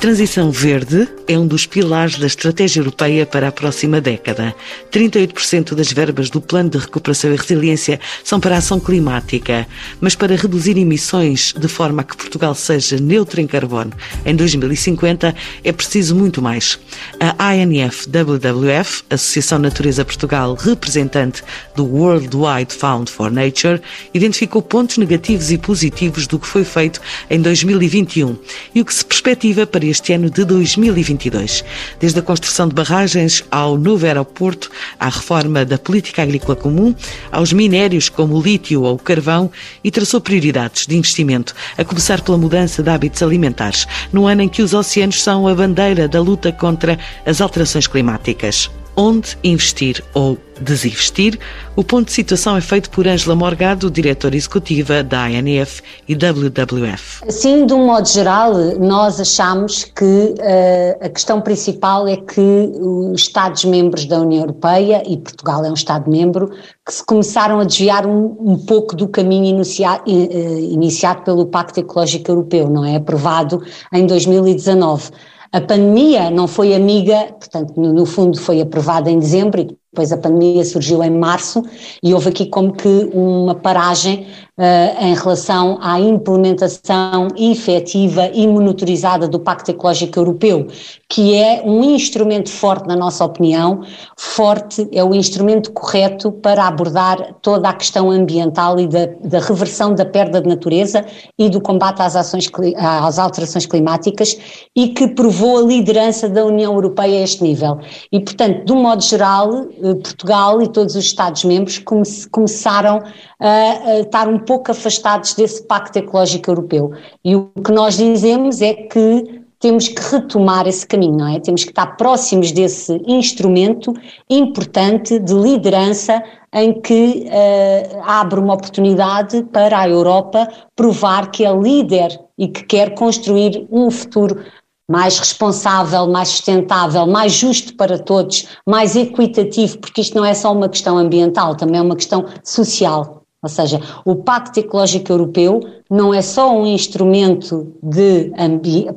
Transição verde é um dos pilares da estratégia europeia para a próxima década. 38% das verbas do Plano de Recuperação e Resiliência são para a ação climática, mas para reduzir emissões de forma a que Portugal seja neutro em carbono em 2050 é preciso muito mais. A ANF-WWF, Associação Natureza Portugal, representante do World Wide Fund for Nature, identificou pontos negativos e positivos do que foi feito em 2021 e o que se perspectiva para este ano de 2022. Desde a construção de barragens ao novo aeroporto, à reforma da política agrícola comum, aos minérios como o lítio ou o carvão e traçou prioridades de investimento, a começar pela mudança de hábitos alimentares, no ano em que os oceanos são a bandeira da luta contra as alterações climáticas onde investir ou desinvestir, o ponto de situação é feito por Ângela Morgado, diretora executiva da ANF e WWF. Assim, de um modo geral, nós achamos que uh, a questão principal é que os Estados-membros da União Europeia, e Portugal é um Estado-membro, que se começaram a desviar um, um pouco do caminho inicia, uh, iniciado pelo Pacto Ecológico Europeu, não é? Aprovado em 2019. A pandemia não foi amiga, portanto, no, fundo foi aprovada em dezembro e depois a pandemia surgiu em março e houve aqui como que uma paragem uh, em relação à implementação efetiva e monitorizada do Pacto Ecológico Europeu, que é um instrumento forte, na nossa opinião, forte, é o instrumento correto para abordar toda a questão ambiental e da, da reversão da perda de natureza e do combate às, ações, às alterações climáticas e que provou a liderança da União Europeia a este nível. E, portanto, de um modo geral, Portugal e todos os Estados-membros come começaram a, a estar um pouco afastados desse Pacto Ecológico Europeu. E o que nós dizemos é que temos que retomar esse caminho, não é? Temos que estar próximos desse instrumento importante de liderança em que uh, abre uma oportunidade para a Europa provar que é líder e que quer construir um futuro mais responsável, mais sustentável, mais justo para todos, mais equitativo, porque isto não é só uma questão ambiental, também é uma questão social. Ou seja, o Pacto Ecológico Europeu não é só um instrumento de,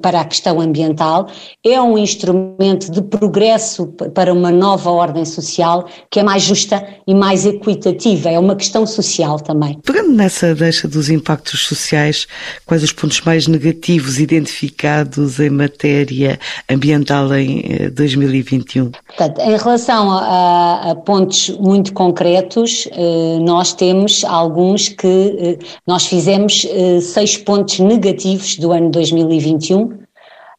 para a questão ambiental, é um instrumento de progresso para uma nova ordem social que é mais justa e mais equitativa, é uma questão social também. Pegando nessa deixa dos impactos sociais, quais os pontos mais negativos identificados em matéria ambiental em 2021? Eh, Portanto, em relação a, a pontos muito concretos, eh, nós temos alguns que eh, nós fizemos eh, seis pontos negativos do ano 2021.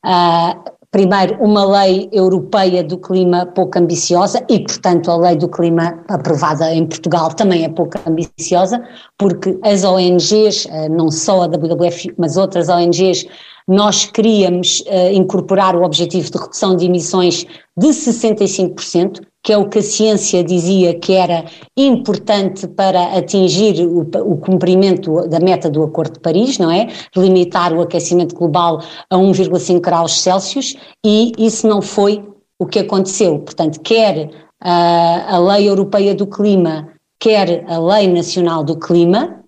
Ah, primeiro, uma lei europeia do clima pouco ambiciosa e, portanto, a lei do clima aprovada em Portugal também é pouco ambiciosa, porque as ONGs, eh, não só a WWF, mas outras ONGs, nós queríamos uh, incorporar o objetivo de redução de emissões de 65%, que é o que a ciência dizia que era importante para atingir o, o, cumprimento da meta do Acordo de Paris, não é? Limitar o aquecimento global a 1,5 graus Celsius, e isso não foi o que aconteceu. Portanto, quer uh, a Lei Europeia do Clima, quer a Lei Nacional do Clima,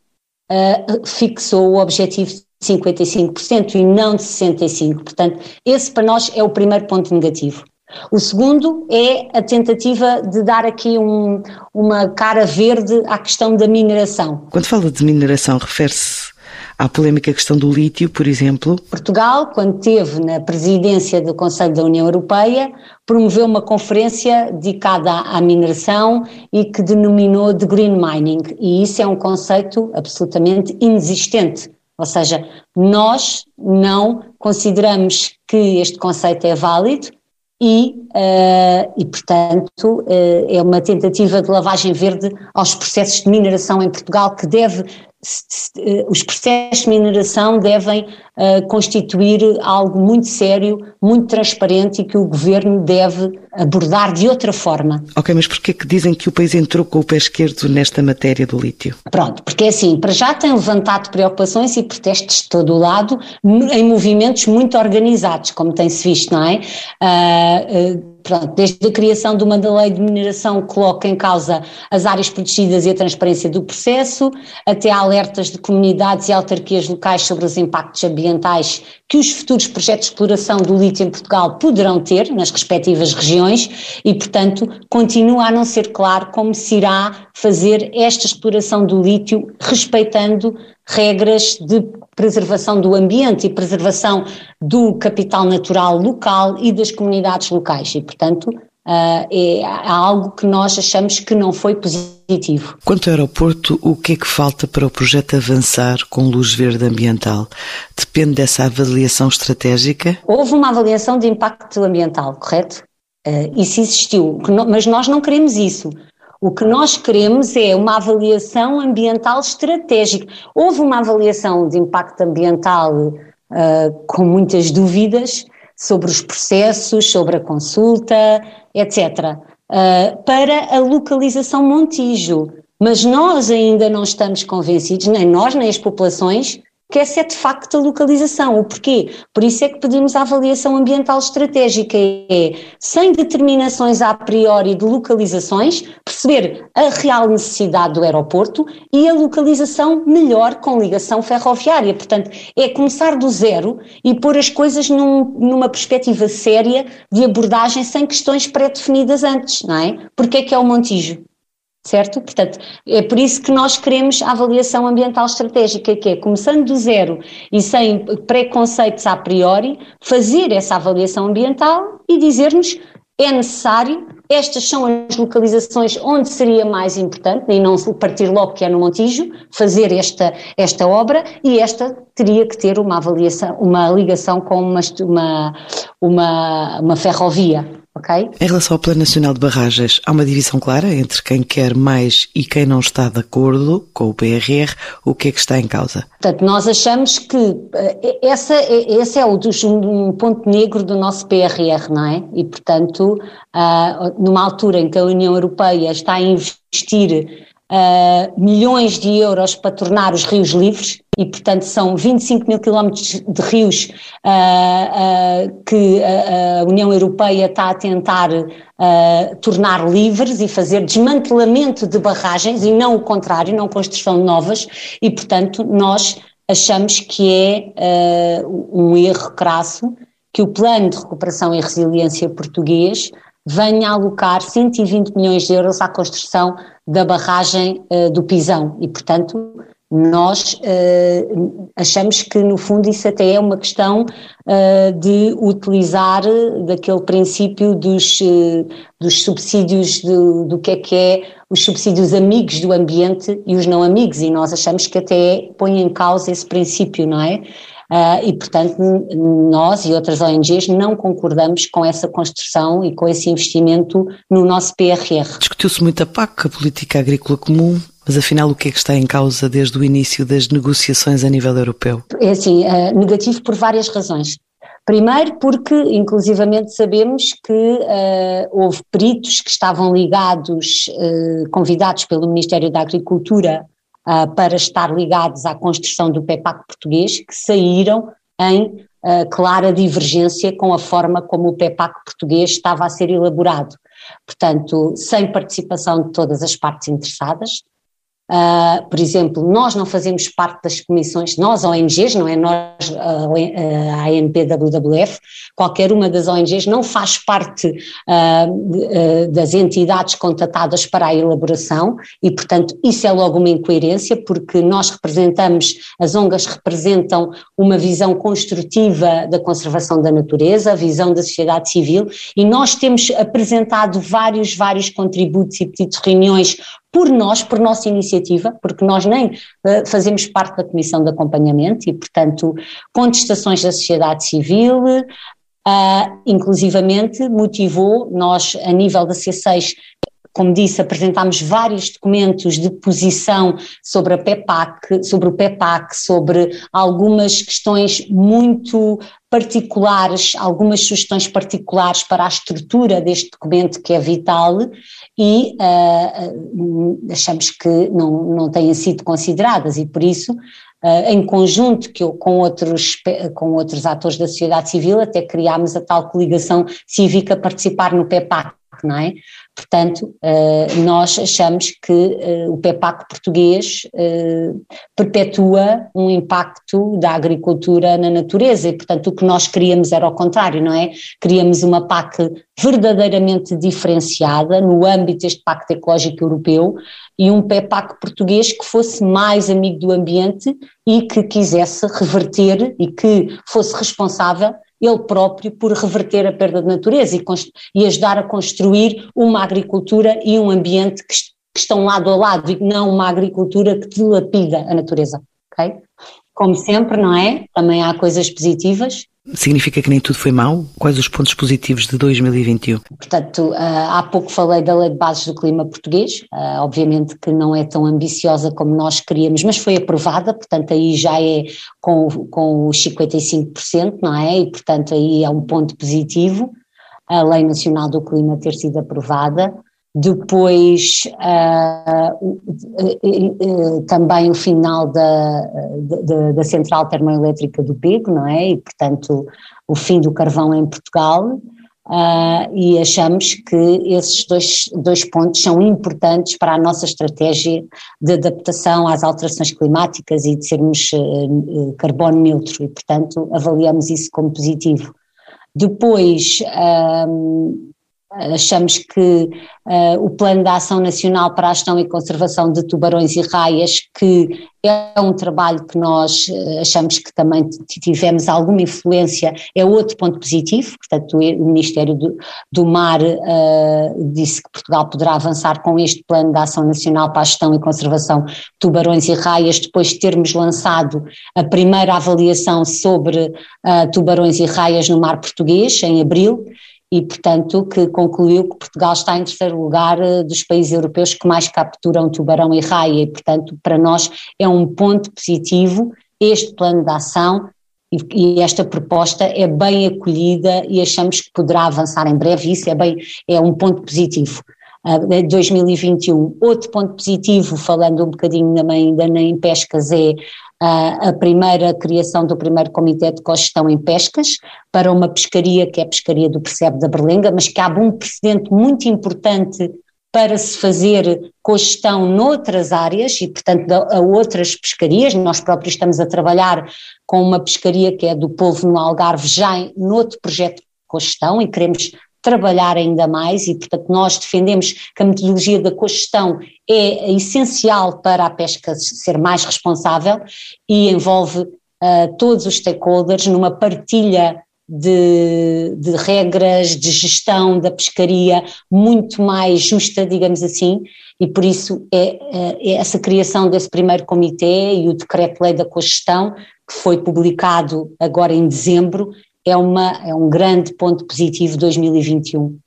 uh, fixou o objetivo de 55% e não de 65%. Portanto, esse para nós é o primeiro ponto negativo. O segundo é a tentativa de dar aqui um, uma cara verde à questão da mineração. Quando fala de mineração, refere-se à polémica questão do lítio, por exemplo? Portugal, quando teve na presidência do Conselho da União Europeia, promoveu uma conferência dedicada à mineração e que denominou de green mining, e isso é um conceito absolutamente inexistente ou seja, nós não consideramos que este conceito é válido e, uh, e portanto, uh, é uma tentativa de lavagem verde aos processos de mineração em Portugal que deve, os processos de mineração devem uh, constituir algo muito sério, muito transparente e que o governo deve abordar de outra forma. Ok, mas porquê que dizem que o país entrou com o pé esquerdo nesta matéria do lítio? Pronto, porque é assim, para já tem levantado preocupações e protestos de todo o lado, em movimentos muito organizados, como tem-se visto, não é? Uh, uh, pronto, desde a criação de uma lei de mineração que coloca em causa as áreas protegidas e a transparência do processo, até alertas de comunidades e autarquias locais sobre os impactos ambientais que os futuros projetos de exploração do lítio em Portugal poderão ter nas respectivas regiões e, portanto, continua a não ser claro como se irá fazer esta exploração do lítio respeitando regras de preservação do ambiente e preservação do capital natural local e das comunidades locais e, portanto, Uh, é algo que nós achamos que não foi positivo. Quanto ao aeroporto, o que é que falta para o projeto avançar com luz verde ambiental? Depende dessa avaliação estratégica? Houve uma avaliação de impacto ambiental, correto? Uh, isso existiu, mas nós não queremos isso. O que nós queremos é uma avaliação ambiental estratégica. Houve uma avaliação de impacto ambiental uh, com muitas dúvidas sobre os processos, sobre a consulta, etc., uh, para a localização Montijo. Mas nós ainda não estamos convencidos, nem nós, nem as populações, que essa é de facto a localização. O porquê? Por isso é que pedimos a avaliação ambiental estratégica, é, sem determinações a priori de localizações, perceber a real necessidade do aeroporto e a localização melhor com ligação ferroviária. Portanto, é começar do zero e pôr as coisas num, numa perspectiva séria de abordagem sem questões pré-definidas antes, não é? Porque é que é o Montijo? Certo? Portanto, é por isso que nós queremos a avaliação ambiental estratégica, que é começando do zero e sem preconceitos a priori, fazer essa avaliação ambiental e dizer-nos é necessário, estas são as localizações onde seria mais importante, e não partir logo que é no Montijo, fazer esta, esta obra, e esta teria que ter uma avaliação, uma ligação com uma, uma, uma, uma ferrovia, ok? Em relação ao Plano Nacional de Barragens, há uma divisão clara entre quem quer mais e quem não está de acordo com o PRR. O que é que está em causa? Portanto, nós achamos que uh, essa, esse é o dos, um ponto negro do nosso PRR, não é? E, portanto, uh, numa altura em que a União Europeia está a investir uh, milhões de euros para tornar os rios livres, e portanto são 25 mil quilómetros de rios uh, uh, que a, a, União Europeia está a tentar tornar livres e fazer desmantelamento de barragens e não o contrário, não construção de novas, e portanto nós achamos que é um erro crasso que o Plano de Recuperação e Resiliência português venha alocar 120 milhões de euros à construção da barragem uh, do Pisão e, portanto, nós uh, achamos que, no fundo, isso até é uma questão uh, de utilizar daquele princípio dos, dos subsídios, do, do que é que é os subsídios amigos do ambiente e os não amigos, e nós achamos que até põe em causa esse princípio, não é? Uh, e, portanto, nós e outras ONGs não concordamos com essa construção e com esse investimento no nosso PRR. Discutiu-se muito a PAC, a Política Agrícola Comum, mas afinal, o que é que está em causa desde o início das negociações a nível europeu? É assim, uh, negativo por várias razões. Primeiro porque, inclusivamente, sabemos que uh, houve peritos que estavam ligados, uh, convidados pelo Ministério da Agricultura uh, para estar ligados à construção do PEPAC português, que saíram em uh, clara divergência com a forma como o PEPAC português estava a ser elaborado. Portanto, sem participação de todas as partes interessadas, Uh, por exemplo, nós não fazemos parte das comissões, nós ONGs, não é? Nós, a ANPWWF, qualquer uma das ONGs não faz parte uh, das entidades contatadas para a elaboração e, portanto, isso é logo uma incoerência, porque nós representamos, as ONGs representam uma visão construtiva da conservação da natureza, a visão da sociedade civil, e nós temos apresentado vários, vários contributos e pedidos de reuniões por nós, por nossa iniciativa, porque nós nem uh, fazemos parte da comissão de acompanhamento e, portanto, contestações da sociedade civil, uh, inclusivamente motivou, nós a nível da C6 como disse, apresentámos vários documentos de posição sobre a PEPAC, sobre o PEPAC, sobre algumas questões muito particulares, algumas sugestões particulares para a estrutura deste documento que é vital e uh, achamos que não, não têm sido consideradas e por isso Uh, em conjunto que eu, com, outros, com outros atores da sociedade civil, até criámos a tal coligação cívica participar no PEPAC, não é? Portanto, eh, nós achamos que eh, o PEPAC português eh, perpetua um impacto da agricultura na natureza e, portanto, o que nós queríamos era o contrário, não é? Queríamos uma PAC verdadeiramente diferenciada no âmbito deste Pacto Ecológico Europeu e um PEPAC português que fosse mais amigo do ambiente e que quisesse reverter e que fosse responsável ele próprio por reverter a perda de natureza e, e ajudar a construir uma agricultura e um ambiente que, que, estão lado a lado e não uma agricultura que dilapida a natureza, ok? Como sempre, não é? Também há coisas positivas, Significa que nem tudo foi mau? Quais os pontos positivos de 2021? Portanto, ah, há pouco falei da Lei de Bases do Clima Português, ah, obviamente que não é tão ambiciosa como nós queríamos, mas foi aprovada, portanto aí já é com, com os 55%, não é? E portanto aí é um ponto positivo, a Lei Nacional do Clima ter sido aprovada. Depois, uh, uh, uh, também o final da, da, da, central termoelétrica do Pego, não é? E, portanto, o fim do carvão em Portugal. e achamos que esses dois, dois pontos são importantes para a nossa estratégia de adaptação às alterações climáticas e de sermos carbono neutro, e, portanto, avaliamos isso como positivo. Depois, Achamos que uh, o Plano de Ação Nacional para a Gestão e Conservação de Tubarões e Raias, que é um trabalho que nós uh, achamos que também tivemos alguma influência, é outro ponto positivo. Portanto, o Ministério do, do Mar uh, disse que Portugal poderá avançar com este Plano de Ação Nacional para a Gestão e Conservação de Tubarões e Raias, depois de termos lançado a primeira avaliação sobre tubarões e raias no mar português, em abril e, portanto, que concluiu que Portugal está em terceiro lugar eh, dos países europeus que mais capturam tubarão e raia, e, portanto, para nós é um ponto positivo este plano de ação e, esta proposta é bem acolhida e achamos que poderá avançar em breve, isso é, bem, é um ponto positivo. Uh, 2021. Outro ponto positivo, falando um bocadinho também ainda em pescas, é a primeira criação do primeiro comitê de cogestão em pescas para uma pescaria que é a pescaria do Percebe da Berlenga, mas que há um precedente muito importante para se fazer cogestão noutras áreas e, portanto, a outras pescarias. Nós próprios estamos a trabalhar com uma pescaria que é do povo no Algarve, já em outro projeto de cogestão e queremos trabalhar ainda mais e, portanto, nós defendemos que a metodologia da cogestão é essencial para a pesca ser mais responsável e envolve uh, todos os stakeholders numa partilha de, de, regras de gestão da pescaria muito mais justa, digamos assim, e por isso é, é essa criação desse primeiro comitê e o decreto-lei da cogestão, que foi publicado agora em dezembro, é, uma, é um grande ponto positivo de 2021.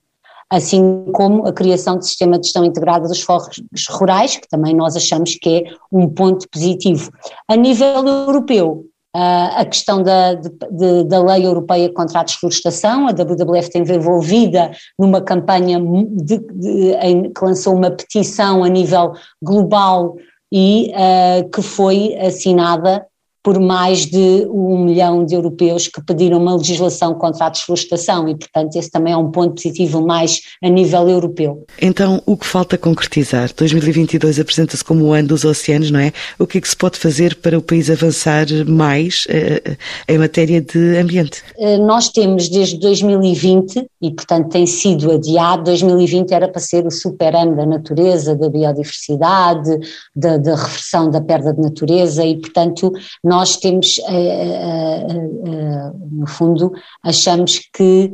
Assim como a criação de sistema de gestão integrada dos fogos rurais, que também nós achamos que é um ponto positivo. A nível europeu, a questão da, de, da lei europeia contra a desflorestação, a WWF tem envolvida numa campanha de, de, em, que lançou uma petição a nível global e uh, que foi assinada por mais de um milhão de europeus que pediram uma legislação contra a desflorestação e, portanto, esse também é um ponto positivo mais a nível europeu. Então, o que falta concretizar? 2022 apresenta-se como o ano dos oceanos, não é? O que é que se pode fazer para o país avançar mais uh, em matéria de ambiente? Uh, nós temos desde 2020, e portanto tem sido adiado, 2020 era para ser o super ano da natureza, da biodiversidade, da, da reversão da perda de natureza e, portanto, nós temos, uh, uh, no fundo, achamos que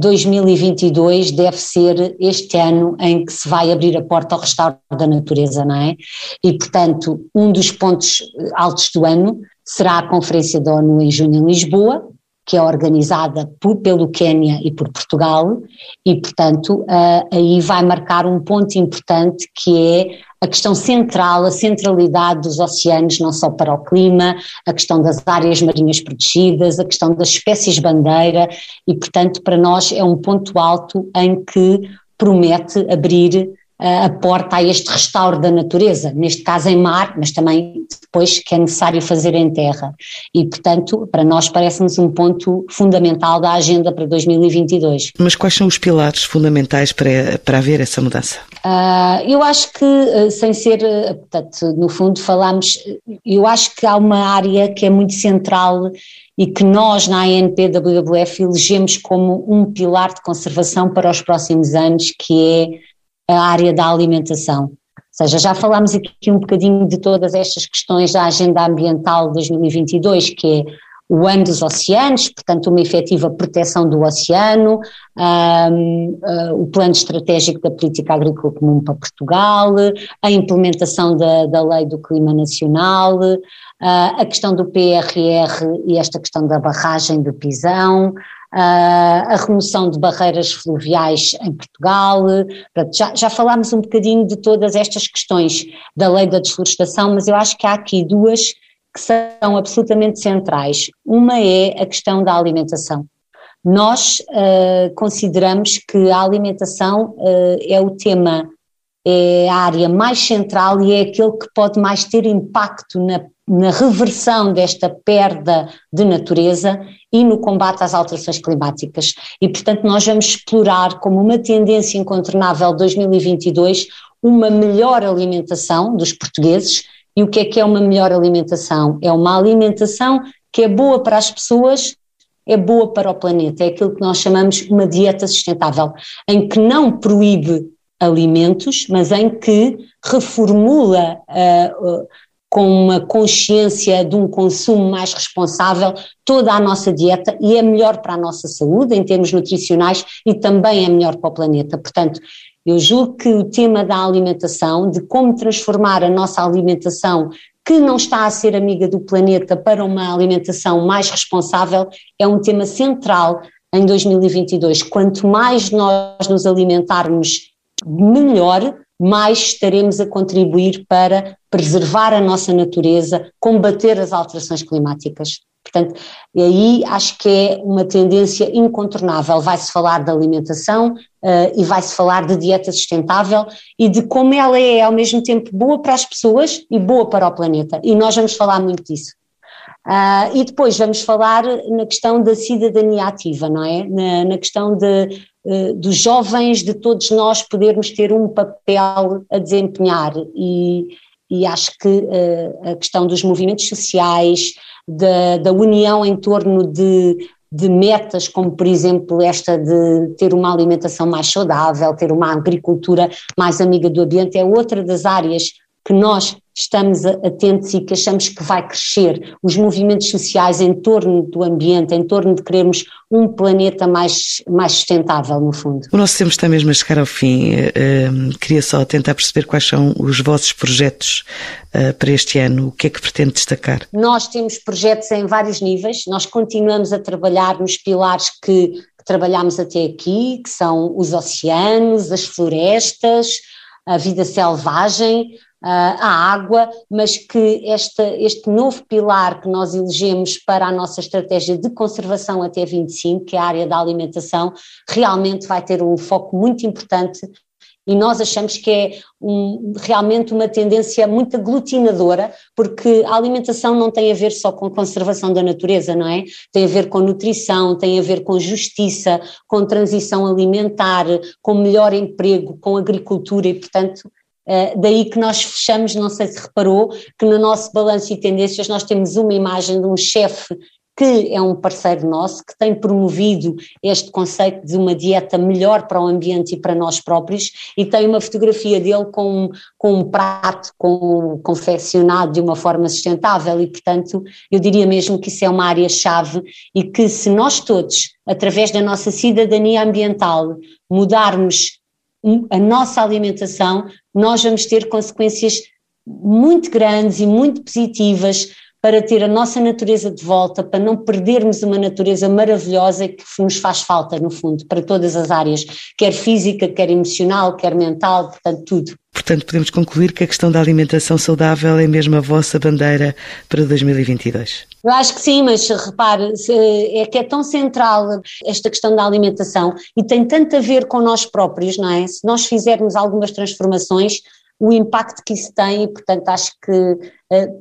2022 deve ser este ano em que se vai abrir a porta ao restauro da natureza, não é? E, portanto, um dos pontos altos do ano será a Conferência da ONU em junho em Lisboa, que é organizada por, pelo Quênia e por Portugal, e, portanto, uh, aí vai marcar um ponto importante que é a questão central, a centralidade dos oceanos, não só para o clima, a questão das áreas marinhas protegidas, a questão das espécies bandeira, e, portanto, para nós é um ponto alto em que promete abrir a porta a este restauro da natureza, neste caso em mar, mas também depois que é necessário fazer em terra. E, portanto, para nós parece-nos um ponto fundamental da agenda para 2022. Mas quais são os pilares fundamentais para, para haver essa mudança? Uh, eu acho que, uh, sem ser, uh, portanto, no fundo falamos, eu acho que há uma área que é muito central e que nós na ANPWWF elegemos como um pilar de conservação para os próximos anos, que é a área da alimentação. Ou seja, já falámos aqui um bocadinho de todas estas questões da Agenda Ambiental 2022, que é o ano dos oceanos, portanto, uma efetiva proteção do oceano, um, uh, o plano estratégico da política agrícola comum para Portugal, a implementação da, da lei do clima nacional, uh, a questão do PRR e esta questão da barragem do Pisão, a remoção de barreiras fluviais em Portugal. Já, já falámos um bocadinho de todas estas questões da lei da desflorestação, mas eu acho que há aqui duas que são absolutamente centrais. Uma é a questão da alimentação. Nós uh, consideramos que a alimentação uh, é o tema, é a área mais central e é aquele que pode mais ter impacto na na reversão desta perda de natureza e no combate às alterações climáticas. E, portanto, nós vamos explorar como uma tendência incontornável 2022 uma melhor alimentação dos portugueses. E o que é que é uma melhor alimentação? É uma alimentação que é boa para as pessoas, é boa para o planeta. É aquilo que nós chamamos uma dieta sustentável, em que não proíbe alimentos, mas em que reformula uh, com uma consciência de um consumo mais responsável toda a nossa dieta e é melhor para a nossa saúde em termos nutricionais e também é melhor para o planeta. Portanto, eu julgo que o tema da alimentação, de como transformar a nossa alimentação que não está a ser amiga do planeta para uma alimentação mais responsável, é um tema central em 2022. Quanto mais nós nos alimentarmos melhor, mais estaremos a contribuir para preservar a nossa natureza, combater as alterações climáticas. Portanto, aí acho que é uma tendência incontornável. Vai-se falar de alimentação uh, e vai-se falar de dieta sustentável e de como ela é ao mesmo tempo boa para as pessoas e boa para o planeta. E nós vamos falar muito disso. Uh, e depois vamos falar na questão da cidadania ativa, não é? Na, na questão de, uh, dos jovens, de todos nós podermos ter um papel a desempenhar e, e acho que uh, a questão dos movimentos sociais, da, da união em torno de, de metas, como por exemplo esta de ter uma alimentação mais saudável, ter uma agricultura mais amiga do ambiente, é outra das áreas que nós estamos atentos e que achamos que vai crescer, os movimentos sociais em torno do ambiente, em torno de querermos um planeta mais, mais sustentável, no fundo. O nosso tempo está mesmo a chegar ao fim. Uh, queria só tentar perceber quais são os vossos projetos uh, para este ano, o que é que pretende destacar? Nós temos projetos em vários níveis, nós continuamos a trabalhar nos pilares que, que trabalhámos até aqui, que são os oceanos, as florestas, a vida selvagem, a água, mas que este novo pilar que nós elegemos para a nossa estratégia de conservação até 25, que é a área da alimentação, realmente vai ter um foco muito importante e nós achamos que é um, realmente uma tendência muito aglutinadora, porque a alimentação não tem a ver só com conservação da natureza, não é? Tem a ver com nutrição, tem a ver com justiça, com transição alimentar, com melhor emprego, com agricultura e, portanto, Uh, daí que nós fechamos, não sei se reparou, que no nosso balanço e tendências nós temos uma imagem de um chefe que é um parceiro nosso, que tem promovido este conceito de uma dieta melhor para o ambiente e para nós próprios, e tem uma fotografia dele com, com um prato com, confeccionado de uma forma sustentável, e portanto eu diria mesmo que isso é uma área-chave e que se nós todos, através da nossa cidadania ambiental, mudarmos a nossa alimentação, nós vamos ter consequências muito grandes e muito positivas para ter a nossa natureza de volta, para não perdermos uma natureza maravilhosa que nos faz falta, no fundo, para todas as áreas, quer física, quer emocional, quer mental, portanto, tudo. Portanto, podemos concluir que a questão da alimentação saudável é mesmo a vossa bandeira para 2022. Eu acho que sim, mas repare, é que é tão central esta questão da alimentação e tem tanto a ver com nós próprios, não é? Se nós fizermos algumas transformações, o impacto que isso tem, e portanto acho que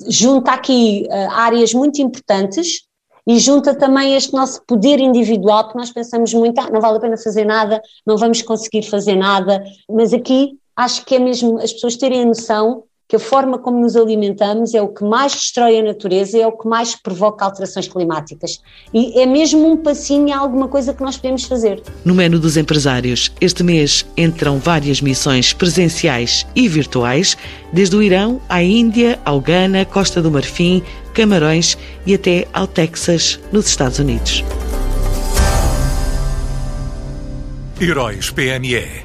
junta aqui uh, áreas muito importantes e junta também este nosso poder individual, porque nós pensamos muito, ah, não vale a pena fazer nada, não vamos conseguir fazer nada, mas aqui acho que é mesmo as pessoas terem a noção que a forma como nos alimentamos é o que mais destrói a natureza, é o que mais provoca alterações climáticas. E é mesmo um passinho a alguma coisa que nós podemos fazer. No menu dos empresários, este mês entram várias missões presenciais e virtuais, desde o Irão à Índia, ao Ghana, Costa do Marfim, Camarões e até ao Texas, nos Estados Unidos. Heróis PME.